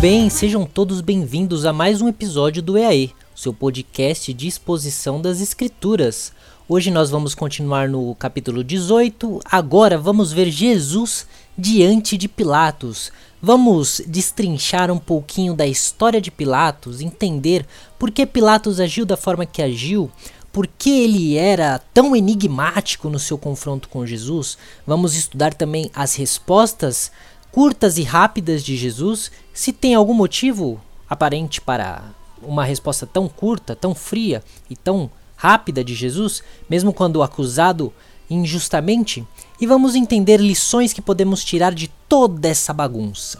bem, sejam todos bem-vindos a mais um episódio do EAE, seu podcast de exposição das escrituras. Hoje nós vamos continuar no capítulo 18. Agora vamos ver Jesus diante de Pilatos. Vamos destrinchar um pouquinho da história de Pilatos, entender por que Pilatos agiu da forma que agiu, por que ele era tão enigmático no seu confronto com Jesus. Vamos estudar também as respostas curtas e rápidas de Jesus, se tem algum motivo aparente para uma resposta tão curta, tão fria e tão rápida de Jesus, mesmo quando acusado injustamente, e vamos entender lições que podemos tirar de toda essa bagunça.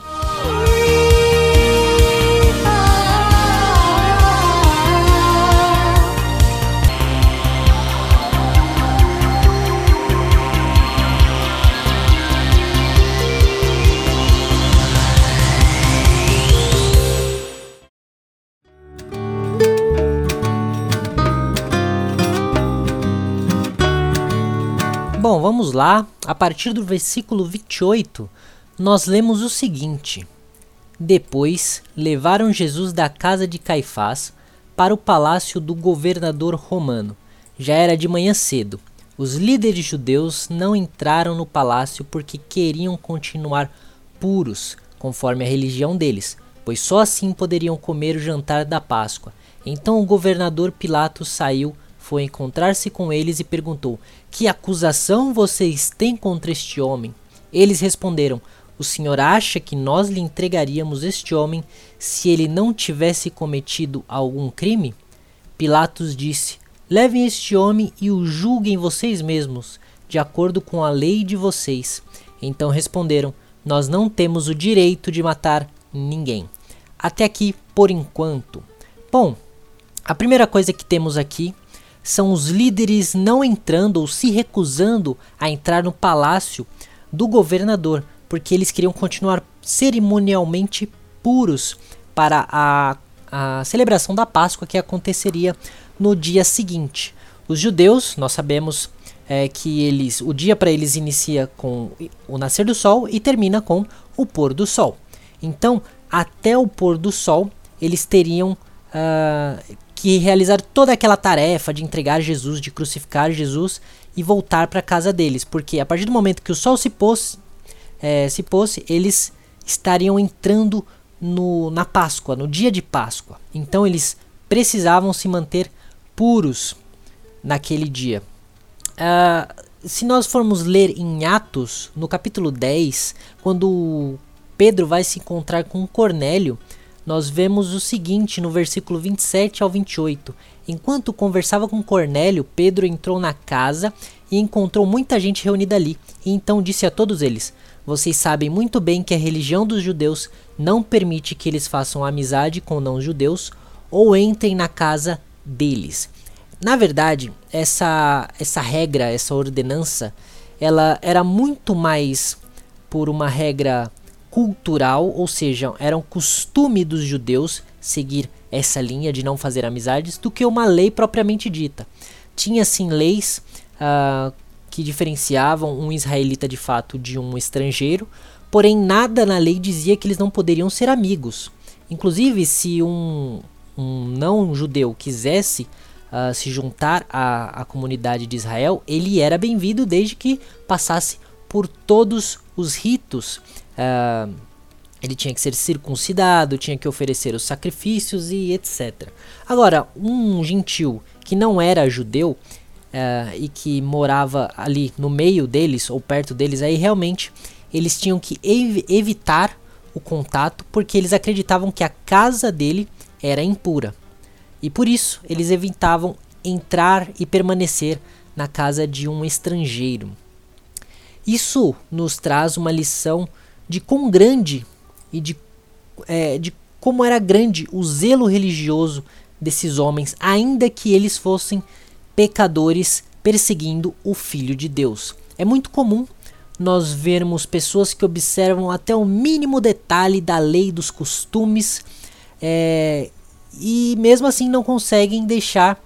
Vamos lá. A partir do versículo 28, nós lemos o seguinte: Depois levaram Jesus da casa de Caifás para o palácio do governador romano. Já era de manhã cedo. Os líderes judeus não entraram no palácio porque queriam continuar puros, conforme a religião deles, pois só assim poderiam comer o jantar da Páscoa. Então o governador Pilatos saiu foi encontrar-se com eles e perguntou: Que acusação vocês têm contra este homem? Eles responderam: O senhor acha que nós lhe entregaríamos este homem se ele não tivesse cometido algum crime? Pilatos disse: Levem este homem e o julguem vocês mesmos, de acordo com a lei de vocês. Então responderam: Nós não temos o direito de matar ninguém. Até aqui, por enquanto. Bom, a primeira coisa que temos aqui são os líderes não entrando ou se recusando a entrar no palácio do governador, porque eles queriam continuar cerimonialmente puros para a, a celebração da Páscoa que aconteceria no dia seguinte. Os judeus, nós sabemos é, que eles, o dia para eles inicia com o nascer do sol e termina com o pôr do sol. Então, até o pôr do sol, eles teriam uh, que realizar toda aquela tarefa de entregar Jesus, de crucificar Jesus e voltar para casa deles, porque a partir do momento que o sol se pôs, é, se pôs, eles estariam entrando no, na Páscoa, no dia de Páscoa. Então eles precisavam se manter puros naquele dia. Uh, se nós formos ler em Atos, no capítulo 10, quando Pedro vai se encontrar com Cornélio, nós vemos o seguinte no versículo 27 ao 28. Enquanto conversava com Cornélio, Pedro entrou na casa e encontrou muita gente reunida ali, e então disse a todos eles: Vocês sabem muito bem que a religião dos judeus não permite que eles façam amizade com não-judeus ou entrem na casa deles. Na verdade, essa, essa regra, essa ordenança, ela era muito mais por uma regra cultural, ou seja, era um costume dos judeus seguir essa linha de não fazer amizades, do que uma lei propriamente dita. Tinha sim leis uh, que diferenciavam um israelita de fato de um estrangeiro, porém nada na lei dizia que eles não poderiam ser amigos. Inclusive, se um, um não judeu quisesse uh, se juntar à, à comunidade de Israel, ele era bem-vindo desde que passasse por todos os ritos Uh, ele tinha que ser circuncidado, tinha que oferecer os sacrifícios e etc. Agora, um gentil que não era judeu uh, e que morava ali no meio deles ou perto deles, aí realmente eles tinham que ev evitar o contato porque eles acreditavam que a casa dele era impura. E por isso eles evitavam entrar e permanecer na casa de um estrangeiro. Isso nos traz uma lição de quão grande e de, é, de como era grande o zelo religioso desses homens, ainda que eles fossem pecadores perseguindo o Filho de Deus. É muito comum nós vermos pessoas que observam até o mínimo detalhe da lei dos costumes é, e mesmo assim não conseguem deixar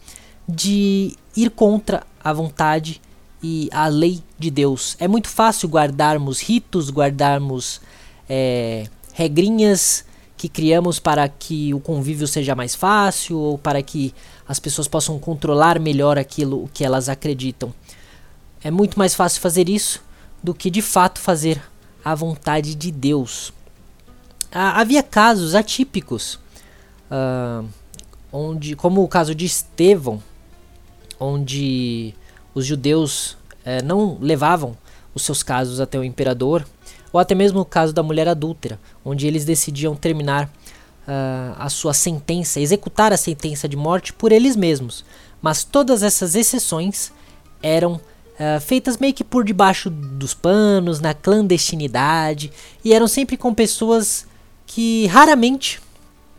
de ir contra a vontade e a lei de Deus. É muito fácil guardarmos ritos, guardarmos é, regrinhas que criamos para que o convívio seja mais fácil ou para que as pessoas possam controlar melhor aquilo que elas acreditam. É muito mais fácil fazer isso do que de fato fazer a vontade de Deus. Ah, havia casos atípicos, ah, onde, como o caso de Estevão, onde os judeus eh, não levavam os seus casos até o imperador, ou até mesmo o caso da mulher adúltera, onde eles decidiam terminar uh, a sua sentença, executar a sentença de morte por eles mesmos. Mas todas essas exceções eram uh, feitas meio que por debaixo dos panos, na clandestinidade, e eram sempre com pessoas que raramente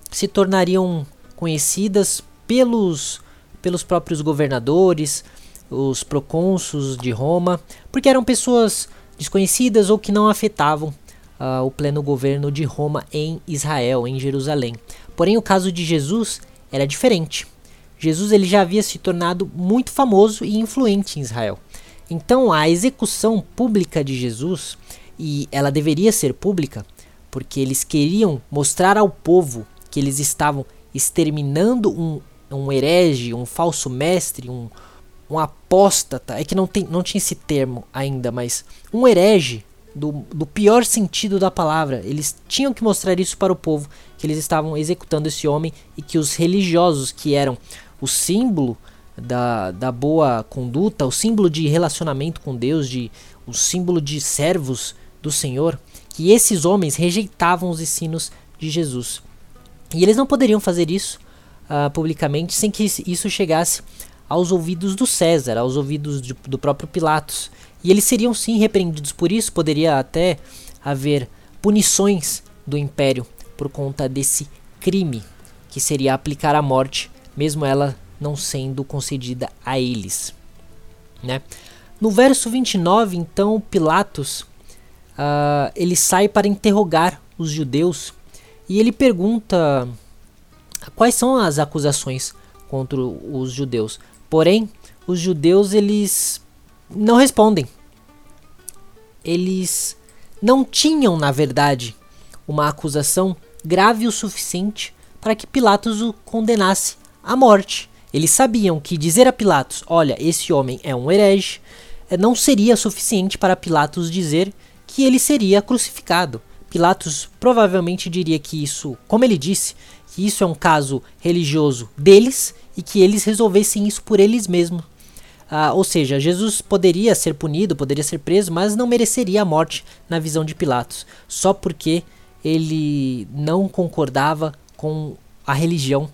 se tornariam conhecidas pelos, pelos próprios governadores, os procônsulos de Roma, porque eram pessoas desconhecidas ou que não afetavam uh, o pleno governo de Roma em Israel, em Jerusalém. Porém, o caso de Jesus era diferente. Jesus ele já havia se tornado muito famoso e influente em Israel. Então, a execução pública de Jesus, e ela deveria ser pública, porque eles queriam mostrar ao povo que eles estavam exterminando um, um herege, um falso mestre, um, um apóstata, é que não, tem, não tinha esse termo ainda, mas um herege, do, do pior sentido da palavra. Eles tinham que mostrar isso para o povo, que eles estavam executando esse homem e que os religiosos, que eram o símbolo da, da boa conduta, o símbolo de relacionamento com Deus, de, o símbolo de servos do Senhor, que esses homens rejeitavam os ensinos de Jesus. E eles não poderiam fazer isso uh, publicamente sem que isso chegasse aos ouvidos do César, aos ouvidos de, do próprio Pilatos. E eles seriam sim repreendidos por isso, poderia até haver punições do império por conta desse crime, que seria aplicar a morte, mesmo ela não sendo concedida a eles. Né? No verso 29, então, Pilatos uh, ele sai para interrogar os judeus e ele pergunta quais são as acusações contra os judeus. Porém, os judeus eles não respondem. Eles não tinham, na verdade, uma acusação grave o suficiente para que Pilatos o condenasse à morte. Eles sabiam que dizer a Pilatos, olha, esse homem é um herege, eh, não seria suficiente para Pilatos dizer que ele seria crucificado. Pilatos provavelmente diria que isso, como ele disse, que isso é um caso religioso deles e que eles resolvessem isso por eles mesmos. Ah, ou seja, Jesus poderia ser punido, poderia ser preso, mas não mereceria a morte na visão de Pilatos, só porque ele não concordava com a religião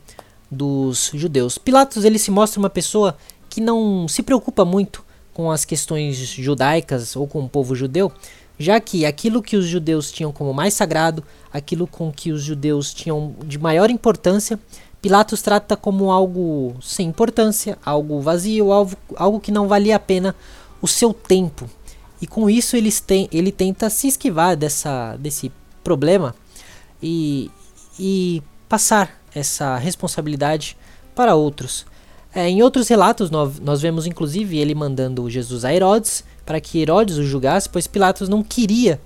dos judeus. Pilatos ele se mostra uma pessoa que não se preocupa muito com as questões judaicas ou com o povo judeu, já que aquilo que os judeus tinham como mais sagrado, aquilo com que os judeus tinham de maior importância, Pilatos trata como algo sem importância, algo vazio, algo, algo que não valia a pena o seu tempo. E com isso ele, tem, ele tenta se esquivar dessa, desse problema e, e passar essa responsabilidade para outros. É, em outros relatos, nós, nós vemos inclusive ele mandando Jesus a Herodes para que Herodes o julgasse, pois Pilatos não queria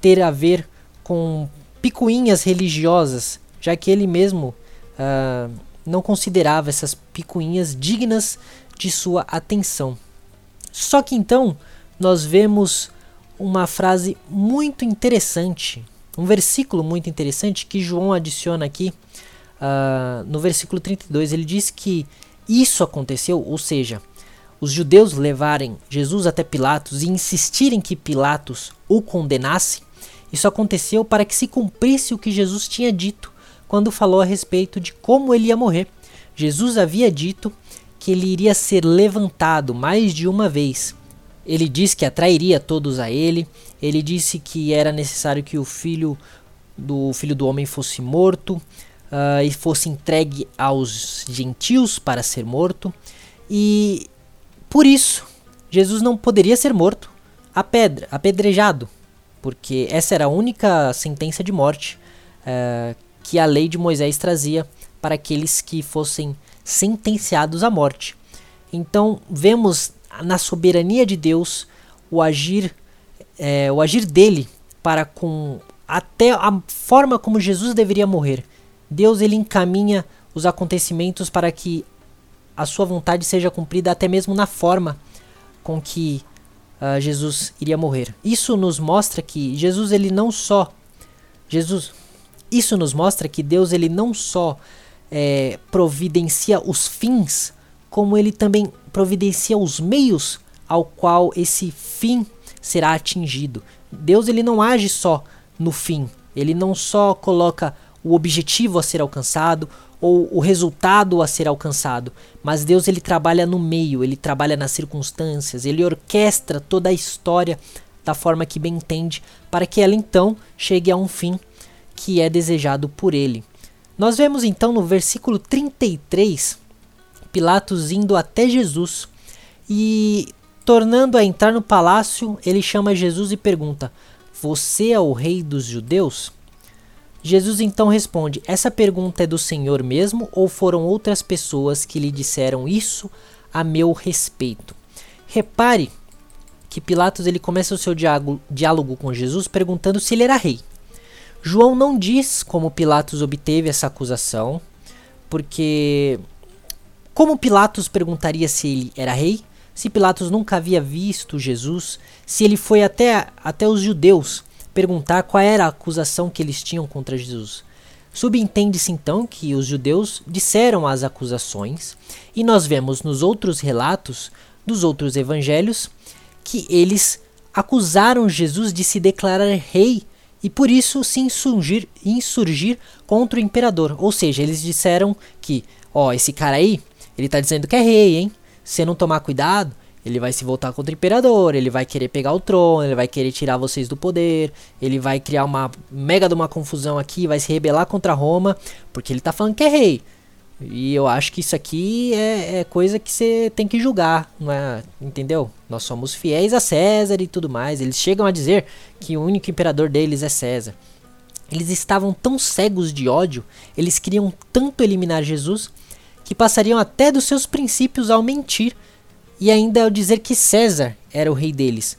ter a ver com picuinhas religiosas, já que ele mesmo uh, não considerava essas picuinhas dignas de sua atenção. Só que então nós vemos uma frase muito interessante, um versículo muito interessante que João adiciona aqui uh, no versículo 32. Ele diz que isso aconteceu, ou seja, os judeus levarem Jesus até Pilatos e insistirem que Pilatos o condenasse. Isso aconteceu para que se cumprisse o que Jesus tinha dito quando falou a respeito de como ele ia morrer. Jesus havia dito que ele iria ser levantado mais de uma vez ele disse que atrairia todos a ele. Ele disse que era necessário que o filho do filho do homem fosse morto uh, e fosse entregue aos gentios para ser morto. E por isso Jesus não poderia ser morto a pedra, apedrejado, porque essa era a única sentença de morte uh, que a lei de Moisés trazia para aqueles que fossem sentenciados à morte. Então vemos na soberania de Deus o agir, é, o agir dele para com até a forma como Jesus deveria morrer. Deus ele encaminha os acontecimentos para que a sua vontade seja cumprida até mesmo na forma com que uh, Jesus iria morrer. Isso nos mostra que Jesus ele não só Jesus isso nos mostra que Deus ele não só é, providencia os fins, como ele também providencia os meios ao qual esse fim será atingido. Deus ele não age só no fim, ele não só coloca o objetivo a ser alcançado ou o resultado a ser alcançado, mas Deus ele trabalha no meio, ele trabalha nas circunstâncias, ele orquestra toda a história da forma que bem entende, para que ela então chegue a um fim que é desejado por ele. Nós vemos então no versículo 33 Pilatos indo até Jesus e, tornando a entrar no palácio, ele chama Jesus e pergunta: Você é o rei dos judeus? Jesus então responde: Essa pergunta é do Senhor mesmo ou foram outras pessoas que lhe disseram isso a meu respeito? Repare que Pilatos ele começa o seu diálogo com Jesus perguntando se ele era rei. João não diz como Pilatos obteve essa acusação, porque como Pilatos perguntaria se ele era rei? Se Pilatos nunca havia visto Jesus, se ele foi até, até os judeus perguntar qual era a acusação que eles tinham contra Jesus. Subentende-se então que os judeus disseram as acusações, e nós vemos nos outros relatos dos outros evangelhos que eles acusaram Jesus de se declarar rei e por isso se insurgir, insurgir contra o imperador. Ou seja, eles disseram que, ó, esse cara aí, ele tá dizendo que é rei, hein? Se não tomar cuidado, ele vai se voltar contra o imperador, ele vai querer pegar o trono, ele vai querer tirar vocês do poder, ele vai criar uma mega de uma confusão aqui, vai se rebelar contra Roma, porque ele tá falando que é rei. E eu acho que isso aqui é, é coisa que você tem que julgar, é? Entendeu? Nós somos fiéis a César e tudo mais. Eles chegam a dizer que o único imperador deles é César. Eles estavam tão cegos de ódio, eles queriam tanto eliminar Jesus, que passariam até dos seus princípios ao mentir e ainda ao dizer que César era o rei deles,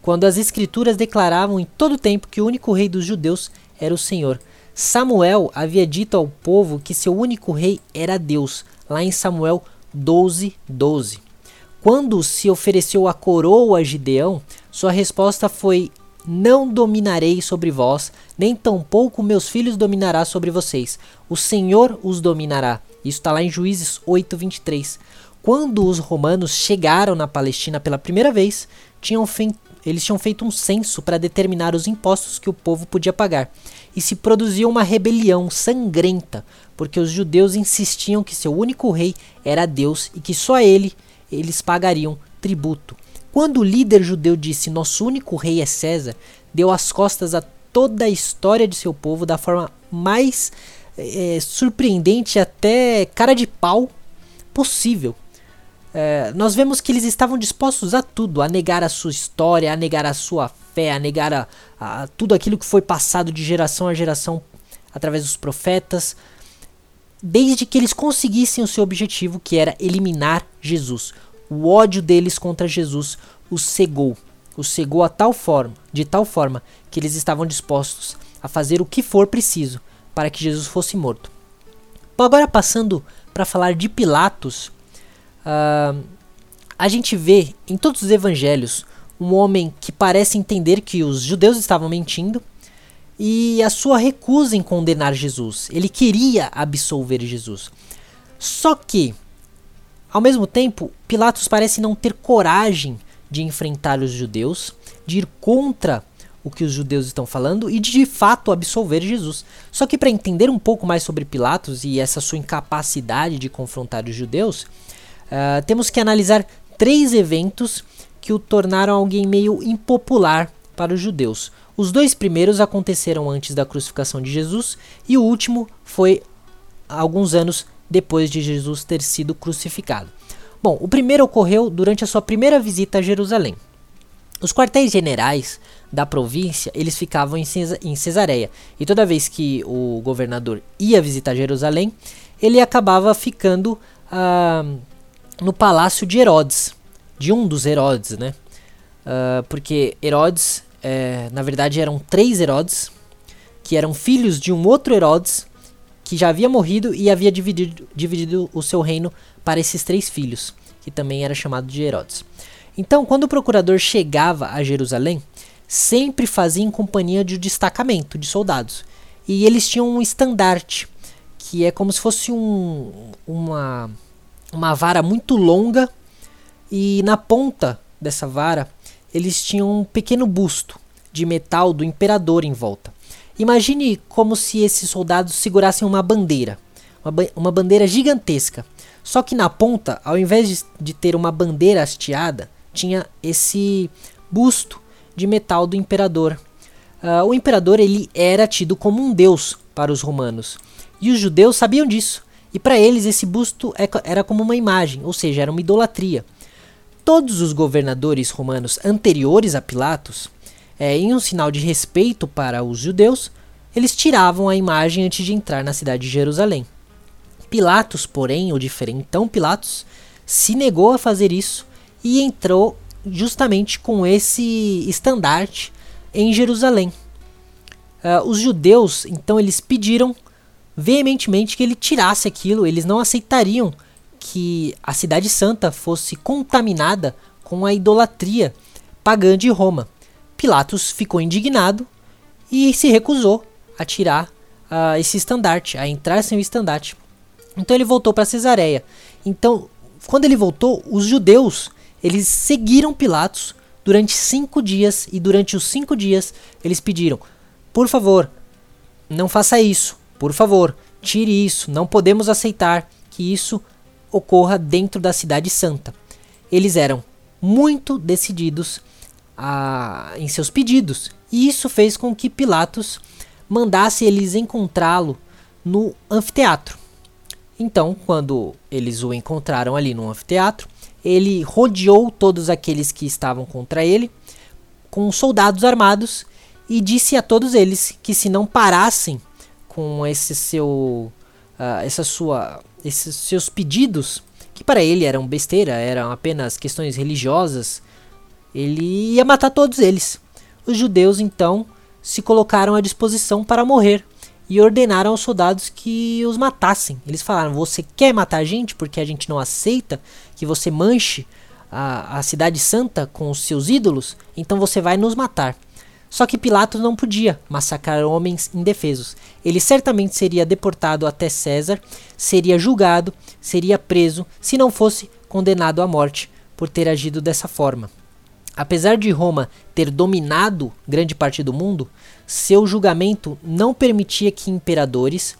quando as escrituras declaravam em todo tempo que o único rei dos judeus era o Senhor. Samuel havia dito ao povo que seu único rei era Deus, lá em Samuel 12, 12. Quando se ofereceu a coroa a Gideão, sua resposta foi: Não dominarei sobre vós, nem tampouco meus filhos dominará sobre vocês. O Senhor os dominará. Isso está lá em Juízes 8, 23. Quando os romanos chegaram na Palestina pela primeira vez, tinham feito, eles tinham feito um censo para determinar os impostos que o povo podia pagar e se produziu uma rebelião sangrenta, porque os judeus insistiam que seu único rei era Deus e que só ele eles pagariam tributo. Quando o líder judeu disse nosso único rei é César, deu as costas a toda a história de seu povo da forma mais é, surpreendente, até cara de pau possível. É, nós vemos que eles estavam dispostos a tudo, a negar a sua história, a negar a sua fé, a negar a, a tudo aquilo que foi passado de geração a geração através dos profetas, desde que eles conseguissem o seu objetivo, que era eliminar Jesus. O ódio deles contra Jesus os cegou, os cegou a tal forma, de tal forma que eles estavam dispostos a fazer o que for preciso para que Jesus fosse morto. Agora passando para falar de Pilatos, uh, a gente vê em todos os evangelhos um homem que parece entender que os judeus estavam mentindo e a sua recusa em condenar Jesus. Ele queria absolver Jesus. Só que, ao mesmo tempo, Pilatos parece não ter coragem de enfrentar os judeus, de ir contra o que os judeus estão falando e de, de fato absolver Jesus. Só que para entender um pouco mais sobre Pilatos e essa sua incapacidade de confrontar os judeus, uh, temos que analisar três eventos que o tornaram alguém meio impopular para os judeus. Os dois primeiros aconteceram antes da crucificação de Jesus e o último foi alguns anos depois de Jesus ter sido crucificado. Bom, o primeiro ocorreu durante a sua primeira visita a Jerusalém. Os quartéis generais da província, eles ficavam em, Cesareia. E toda vez que o governador ia visitar Jerusalém, ele acabava ficando ah, no palácio de Herodes, de um dos Herodes, né? Uh, porque Herodes, é, na verdade, eram três Herodes, que eram filhos de um outro Herodes, que já havia morrido e havia dividido, dividido o seu reino para esses três filhos, que também era chamado de Herodes. Então, quando o procurador chegava a Jerusalém, sempre fazia em companhia de um destacamento de soldados. E eles tinham um estandarte, que é como se fosse um, uma, uma vara muito longa, e na ponta dessa vara eles tinham um pequeno busto de metal do imperador em volta. Imagine como se esses soldados segurassem uma bandeira, uma, ba uma bandeira gigantesca. Só que na ponta, ao invés de, de ter uma bandeira hasteada, tinha esse busto de metal do imperador. Uh, o imperador ele era tido como um deus para os romanos e os judeus sabiam disso. E para eles esse busto é era como uma imagem, ou seja, era uma idolatria. Todos os governadores romanos anteriores a Pilatos, é, em um sinal de respeito para os judeus, eles tiravam a imagem antes de entrar na cidade de Jerusalém. Pilatos, porém, o diferentão Pilatos, se negou a fazer isso e entrou justamente com esse estandarte em Jerusalém. Uh, os judeus, então, eles pediram veementemente que ele tirasse aquilo, eles não aceitariam que a cidade santa fosse contaminada com a idolatria pagã de Roma. Pilatos ficou indignado e se recusou a tirar uh, esse estandarte, a entrar sem o estandarte. Então ele voltou para Cesareia. Então, quando ele voltou, os judeus eles seguiram Pilatos durante cinco dias e durante os cinco dias eles pediram: por favor, não faça isso, por favor, tire isso, não podemos aceitar que isso ocorra dentro da cidade santa. Eles eram muito decididos a, em seus pedidos, e isso fez com que Pilatos mandasse eles encontrá-lo no anfiteatro. Então, quando eles o encontraram ali no anfiteatro, ele rodeou todos aqueles que estavam contra ele com soldados armados e disse a todos eles que se não parassem com esse seu, uh, essa sua, esses seus pedidos, que para ele eram besteira, eram apenas questões religiosas, ele ia matar todos eles. Os judeus então se colocaram à disposição para morrer e ordenaram aos soldados que os matassem. Eles falaram: Você quer matar a gente porque a gente não aceita que você manche a, a cidade santa com os seus ídolos? Então você vai nos matar. Só que Pilatos não podia massacrar homens indefesos. Ele certamente seria deportado até César, seria julgado, seria preso, se não fosse condenado à morte por ter agido dessa forma. Apesar de Roma ter dominado grande parte do mundo, seu julgamento não permitia que imperadores,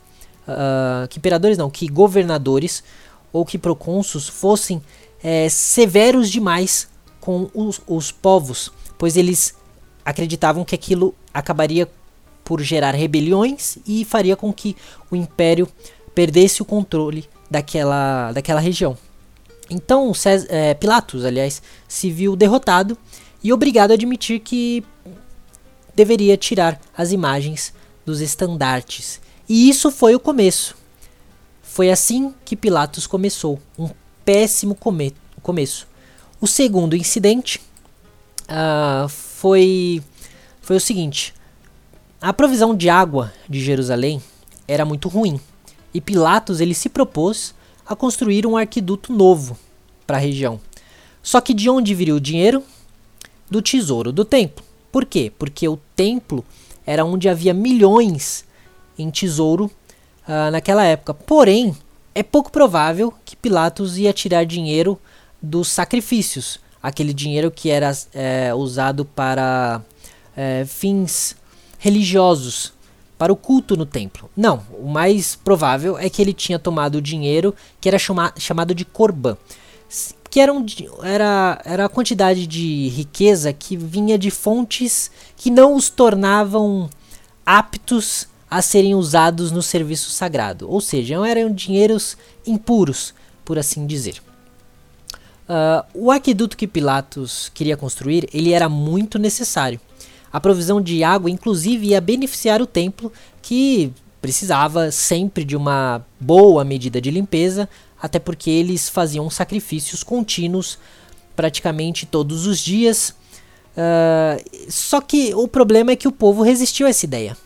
uh, que imperadores não, que governadores ou que procônsulos fossem é, severos demais com os, os povos, pois eles acreditavam que aquilo acabaria por gerar rebeliões e faria com que o império perdesse o controle daquela, daquela região. Então César, é, Pilatos, aliás, se viu derrotado e obrigado a admitir que deveria tirar as imagens dos estandartes. E isso foi o começo. Foi assim que Pilatos começou, um péssimo come começo. O segundo incidente uh, foi, foi o seguinte: a provisão de água de Jerusalém era muito ruim e Pilatos ele se propôs a construir um arquiduto novo para a região. Só que de onde viria o dinheiro? Do tesouro do templo. Por quê? Porque o templo era onde havia milhões em tesouro uh, naquela época. Porém, é pouco provável que Pilatos ia tirar dinheiro dos sacrifícios, aquele dinheiro que era é, usado para é, fins religiosos, para o culto no templo. Não, o mais provável é que ele tinha tomado o dinheiro que era chama, chamado de corban, que era, um, era, era a quantidade de riqueza que vinha de fontes que não os tornavam aptos a serem usados no serviço sagrado, ou seja, eram dinheiros impuros, por assim dizer. Uh, o aqueduto que Pilatos queria construir, ele era muito necessário. A provisão de água, inclusive, ia beneficiar o templo, que precisava sempre de uma boa medida de limpeza, até porque eles faziam sacrifícios contínuos praticamente todos os dias. Uh, só que o problema é que o povo resistiu a essa ideia.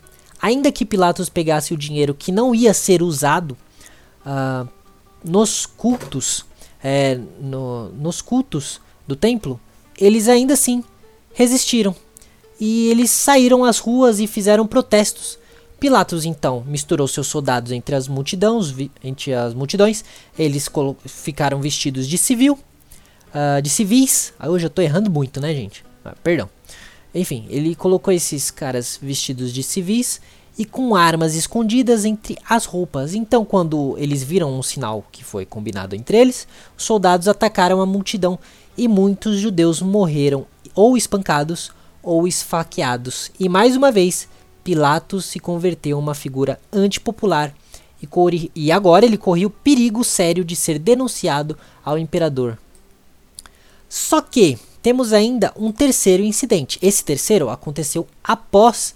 Ainda que Pilatos pegasse o dinheiro que não ia ser usado uh, nos cultos, é, no, nos cultos do templo, eles ainda assim resistiram. E eles saíram às ruas e fizeram protestos. Pilatos então misturou seus soldados entre as multidões, entre as multidões. Eles ficaram vestidos de civil, uh, de civis. Ah, hoje eu estou errando muito, né, gente? Ah, perdão. Enfim, ele colocou esses caras vestidos de civis e com armas escondidas entre as roupas. Então, quando eles viram um sinal que foi combinado entre eles, os soldados atacaram a multidão e muitos judeus morreram ou espancados ou esfaqueados. E mais uma vez, Pilatos se converteu em uma figura antipopular e, e agora ele corria o perigo sério de ser denunciado ao imperador. Só que temos ainda um terceiro incidente. Esse terceiro aconteceu após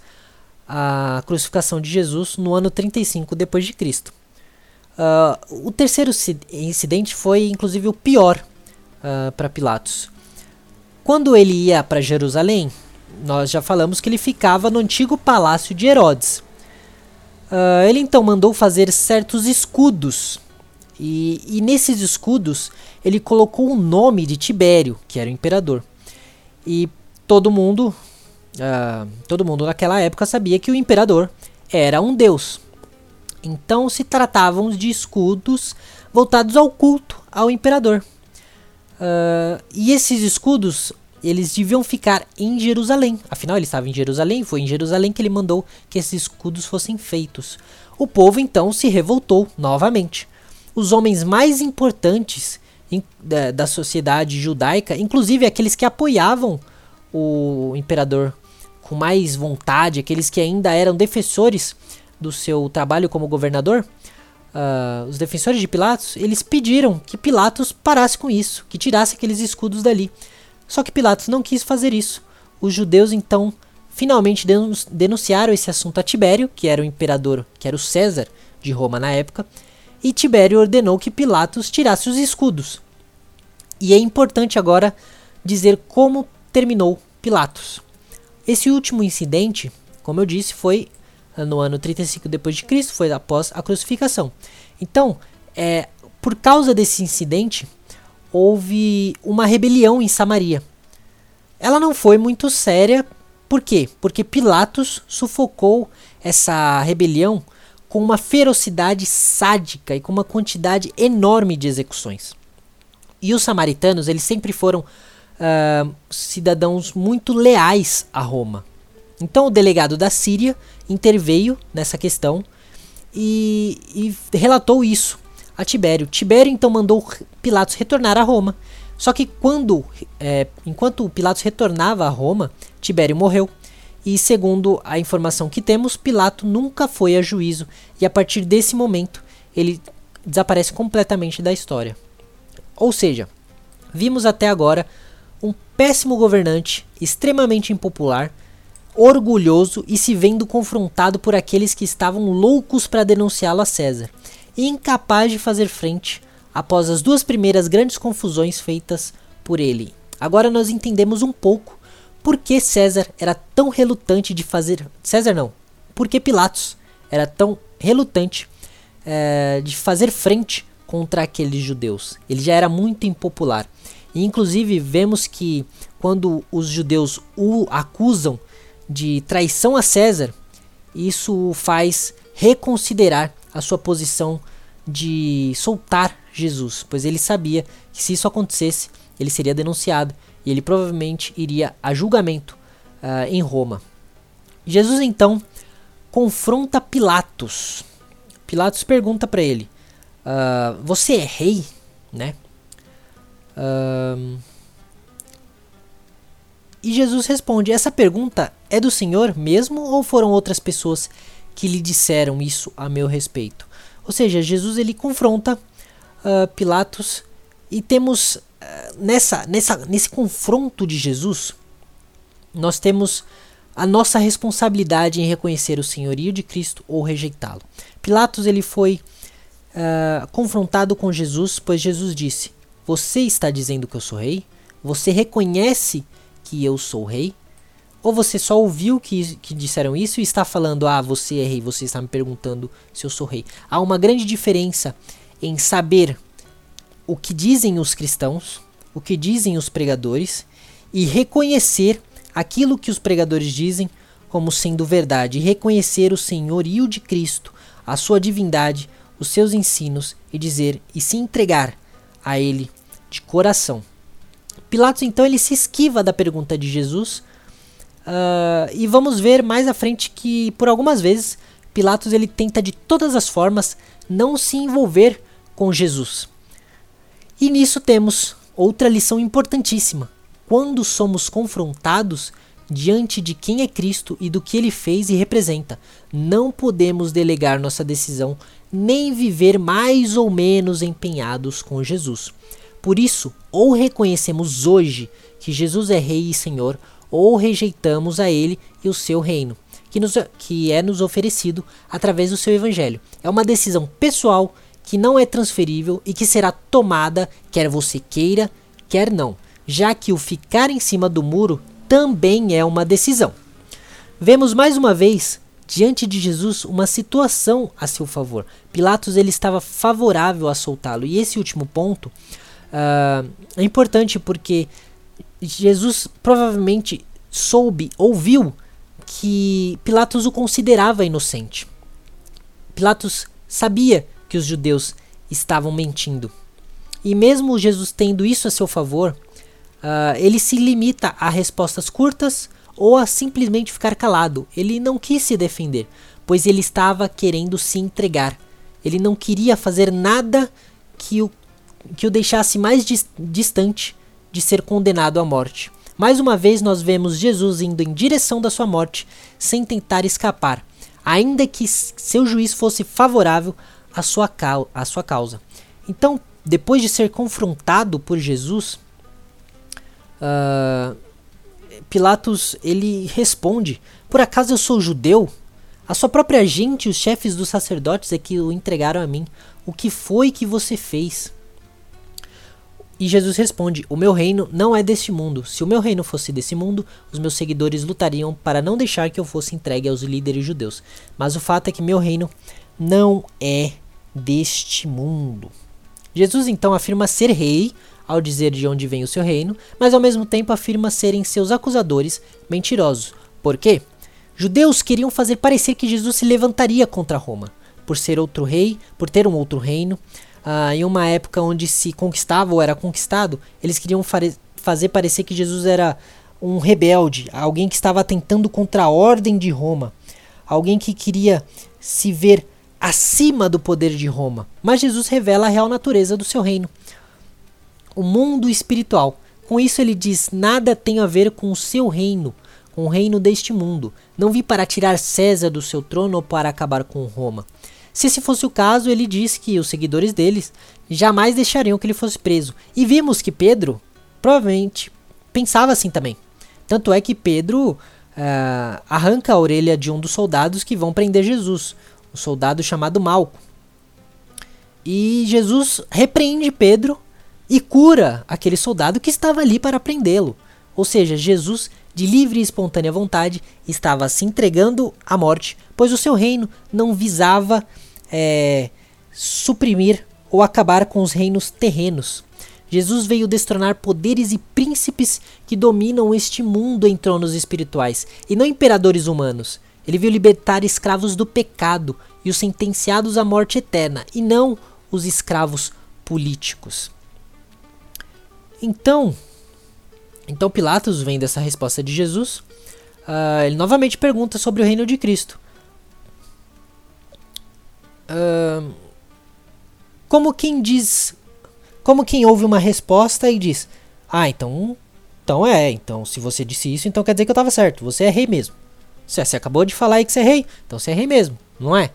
a crucificação de Jesus no ano 35 depois de Cristo. Uh, o terceiro incidente foi inclusive o pior uh, para Pilatos. Quando ele ia para Jerusalém, nós já falamos que ele ficava no antigo palácio de Herodes. Uh, ele então mandou fazer certos escudos e, e, nesses escudos ele colocou o nome de Tibério, que era o imperador. E todo mundo, uh, todo mundo naquela época sabia que o imperador era um deus. Então se tratavam de escudos voltados ao culto ao imperador. Uh, e esses escudos eles deviam ficar em Jerusalém. Afinal, ele estava em Jerusalém, foi em Jerusalém que ele mandou que esses escudos fossem feitos. O povo então se revoltou novamente os homens mais importantes da sociedade judaica, inclusive aqueles que apoiavam o imperador com mais vontade, aqueles que ainda eram defensores do seu trabalho como governador, uh, os defensores de Pilatos, eles pediram que Pilatos parasse com isso, que tirasse aqueles escudos dali. Só que Pilatos não quis fazer isso. Os judeus então finalmente denunciaram esse assunto a Tibério, que era o imperador, que era o César de Roma na época, e Tibério ordenou que Pilatos tirasse os escudos. E é importante agora dizer como terminou Pilatos. Esse último incidente, como eu disse, foi no ano 35 depois de Cristo, foi após a crucificação. Então, é, por causa desse incidente, houve uma rebelião em Samaria. Ela não foi muito séria, por quê? Porque Pilatos sufocou essa rebelião com uma ferocidade sádica e com uma quantidade enorme de execuções. E os samaritanos, eles sempre foram uh, cidadãos muito leais a Roma. Então o delegado da Síria interveio nessa questão e, e relatou isso a Tibério. Tibério então mandou Pilatos retornar a Roma. Só que quando, é, enquanto Pilatos retornava a Roma, Tibério morreu. E segundo a informação que temos, Pilato nunca foi a juízo e a partir desse momento ele desaparece completamente da história. Ou seja, vimos até agora péssimo governante, extremamente impopular, orgulhoso e se vendo confrontado por aqueles que estavam loucos para denunciá-lo a César, e incapaz de fazer frente após as duas primeiras grandes confusões feitas por ele. Agora nós entendemos um pouco por que César era tão relutante de fazer. César não. Por que Pilatos era tão relutante é, de fazer frente contra aqueles judeus. Ele já era muito impopular. E, inclusive, vemos que quando os judeus o acusam de traição a César, isso faz reconsiderar a sua posição de soltar Jesus, pois ele sabia que se isso acontecesse, ele seria denunciado e ele provavelmente iria a julgamento uh, em Roma. Jesus então confronta Pilatos. Pilatos pergunta para ele: uh, Você é rei? Né? E Jesus responde: Essa pergunta é do Senhor mesmo ou foram outras pessoas que lhe disseram isso a meu respeito? Ou seja, Jesus ele confronta uh, Pilatos e temos uh, nessa, nessa, nesse confronto de Jesus, nós temos a nossa responsabilidade em reconhecer o senhorio de Cristo ou rejeitá-lo. Pilatos ele foi uh, confrontado com Jesus, pois Jesus disse: Você está dizendo que eu sou rei? Você reconhece que eu sou rei? Ou você só ouviu que, que disseram isso e está falando, ah, você é rei, você está me perguntando se eu sou rei. Há uma grande diferença em saber o que dizem os cristãos, o que dizem os pregadores, e reconhecer aquilo que os pregadores dizem como sendo verdade, e reconhecer o senhorio de Cristo, a sua divindade, os seus ensinos, e dizer e se entregar a Ele de coração. Pilatos então ele se esquiva da pergunta de Jesus Uh, e vamos ver mais à frente que por algumas vezes Pilatos ele tenta de todas as formas não se envolver com Jesus. E nisso temos outra lição importantíssima. Quando somos confrontados diante de quem é Cristo e do que ele fez e representa, não podemos delegar nossa decisão nem viver mais ou menos empenhados com Jesus. Por isso, ou reconhecemos hoje que Jesus é Rei e Senhor, ou rejeitamos a ele e o seu reino, que, nos, que é nos oferecido através do seu evangelho. É uma decisão pessoal que não é transferível e que será tomada quer você queira, quer não, já que o ficar em cima do muro também é uma decisão. Vemos mais uma vez diante de Jesus uma situação a seu favor. Pilatos ele estava favorável a soltá-lo. E esse último ponto uh, é importante porque Jesus provavelmente soube, ouviu que Pilatos o considerava inocente. Pilatos sabia que os judeus estavam mentindo. E mesmo Jesus tendo isso a seu favor, uh, ele se limita a respostas curtas ou a simplesmente ficar calado. Ele não quis se defender, pois ele estava querendo se entregar. Ele não queria fazer nada que o, que o deixasse mais dis distante de ser condenado à morte. Mais uma vez, nós vemos Jesus indo em direção da sua morte sem tentar escapar, ainda que seu juiz fosse favorável à sua, à sua causa. Então, depois de ser confrontado por Jesus, uh, Pilatos ele responde: Por acaso eu sou judeu? A sua própria gente, os chefes dos sacerdotes, é que o entregaram a mim. O que foi que você fez? E Jesus responde: O meu reino não é deste mundo. Se o meu reino fosse desse mundo, os meus seguidores lutariam para não deixar que eu fosse entregue aos líderes judeus. Mas o fato é que meu reino não é deste mundo. Jesus então afirma ser rei ao dizer de onde vem o seu reino, mas ao mesmo tempo afirma serem seus acusadores mentirosos. Por quê? Judeus queriam fazer parecer que Jesus se levantaria contra Roma, por ser outro rei, por ter um outro reino, ah, em uma época onde se conquistava ou era conquistado, eles queriam fazer parecer que Jesus era um rebelde, alguém que estava tentando contra a ordem de Roma, alguém que queria se ver acima do poder de Roma. Mas Jesus revela a real natureza do seu reino, o mundo espiritual. Com isso ele diz: nada tem a ver com o seu reino, com o reino deste mundo. Não vi para tirar César do seu trono ou para acabar com Roma. Se esse fosse o caso, ele disse que os seguidores deles jamais deixariam que ele fosse preso. E vimos que Pedro provavelmente pensava assim também. Tanto é que Pedro uh, arranca a orelha de um dos soldados que vão prender Jesus, um soldado chamado Malco. E Jesus repreende Pedro e cura aquele soldado que estava ali para prendê-lo. Ou seja, Jesus, de livre e espontânea vontade, estava se entregando à morte, pois o seu reino não visava é, suprimir ou acabar com os reinos terrenos. Jesus veio destronar poderes e príncipes que dominam este mundo em tronos espirituais, e não imperadores humanos. Ele veio libertar escravos do pecado e os sentenciados à morte eterna, e não os escravos políticos. Então, então Pilatos vem dessa resposta de Jesus. Uh, ele novamente pergunta sobre o reino de Cristo como quem diz como quem ouve uma resposta e diz: "Ah, então, então é, então se você disse isso, então quer dizer que eu estava certo. Você é rei mesmo. Você acabou de falar aí que você é rei, então você é rei mesmo, não é?"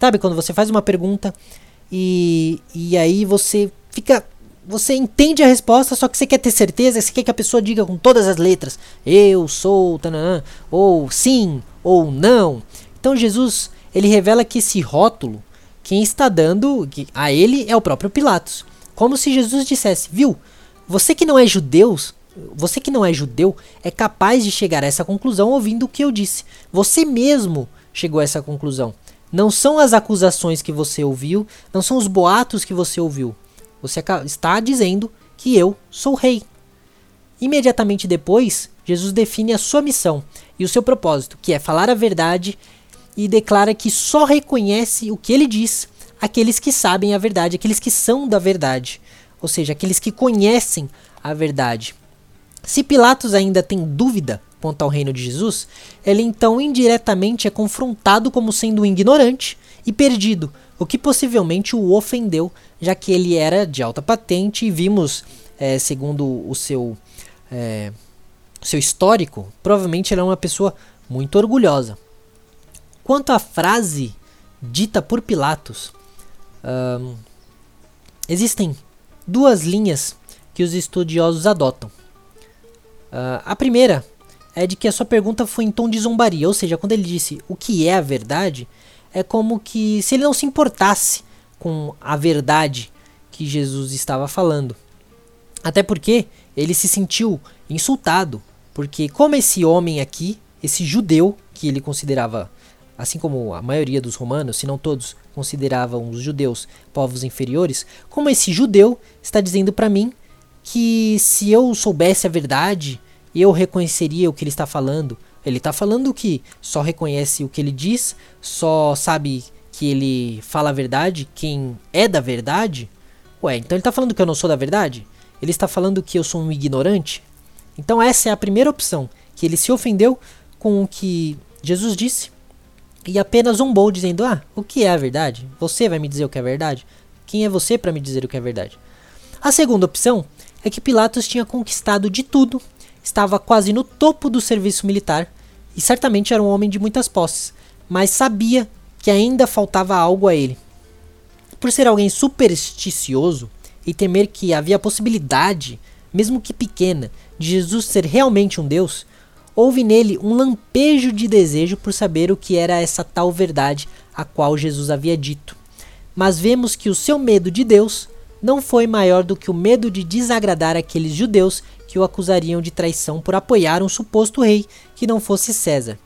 Sabe quando você faz uma pergunta e, e aí você fica você entende a resposta, só que você quer ter certeza, você quer que a pessoa diga com todas as letras, eu sou, tananã, ou sim, ou não. Então Jesus, ele revela que esse rótulo, quem está dando a ele é o próprio Pilatos. Como se Jesus dissesse, viu, você que não é judeu, você que não é judeu, é capaz de chegar a essa conclusão ouvindo o que eu disse. Você mesmo chegou a essa conclusão. Não são as acusações que você ouviu, não são os boatos que você ouviu você está dizendo que eu sou rei. Imediatamente depois, Jesus define a sua missão e o seu propósito, que é falar a verdade, e declara que só reconhece o que ele diz aqueles que sabem a verdade, aqueles que são da verdade, ou seja, aqueles que conhecem a verdade. Se Pilatos ainda tem dúvida quanto ao reino de Jesus, ele então indiretamente é confrontado como sendo um ignorante e perdido, o que possivelmente o ofendeu, já que ele era de alta patente e vimos, é, segundo o seu, é, seu histórico, provavelmente ele era uma pessoa muito orgulhosa. Quanto à frase dita por Pilatos, existem duas linhas que os estudiosos adotam. Uh, a primeira é de que a sua pergunta foi em tom de zombaria, ou seja, quando ele disse o que é a verdade, é como que se ele não se importasse com a verdade que Jesus estava falando. Até porque ele se sentiu insultado, porque como esse homem aqui, esse judeu que ele considerava, assim como a maioria dos romanos, se não todos, consideravam os judeus povos inferiores, como esse judeu está dizendo para mim que se eu soubesse a verdade, eu reconheceria o que ele está falando, ele está falando que só reconhece o que ele diz, só sabe que ele fala a verdade, quem é da verdade. Ué, então ele está falando que eu não sou da verdade? Ele está falando que eu sou um ignorante? Então essa é a primeira opção, que ele se ofendeu com o que Jesus disse e apenas zombou dizendo: "Ah, o que é a verdade? Você vai me dizer o que é verdade? Quem é você para me dizer o que é verdade?" A segunda opção é que Pilatos tinha conquistado de tudo estava quase no topo do serviço militar e certamente era um homem de muitas posses, mas sabia que ainda faltava algo a ele. Por ser alguém supersticioso e temer que havia possibilidade, mesmo que pequena, de Jesus ser realmente um Deus, houve nele um lampejo de desejo por saber o que era essa tal verdade a qual Jesus havia dito. Mas vemos que o seu medo de Deus não foi maior do que o medo de desagradar aqueles judeus que o acusariam de traição por apoiar um suposto rei que não fosse César.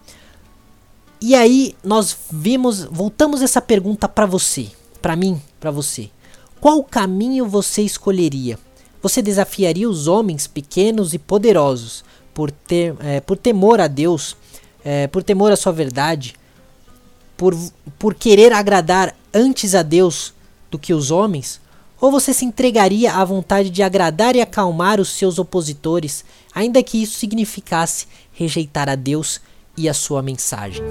E aí nós vimos, voltamos essa pergunta para você, para mim, para você. Qual caminho você escolheria? Você desafiaria os homens pequenos e poderosos por, ter, é, por temor a Deus, é, por temor à sua verdade, por, por querer agradar antes a Deus do que os homens? Ou você se entregaria à vontade de agradar e acalmar os seus opositores, ainda que isso significasse rejeitar a Deus e a sua mensagem?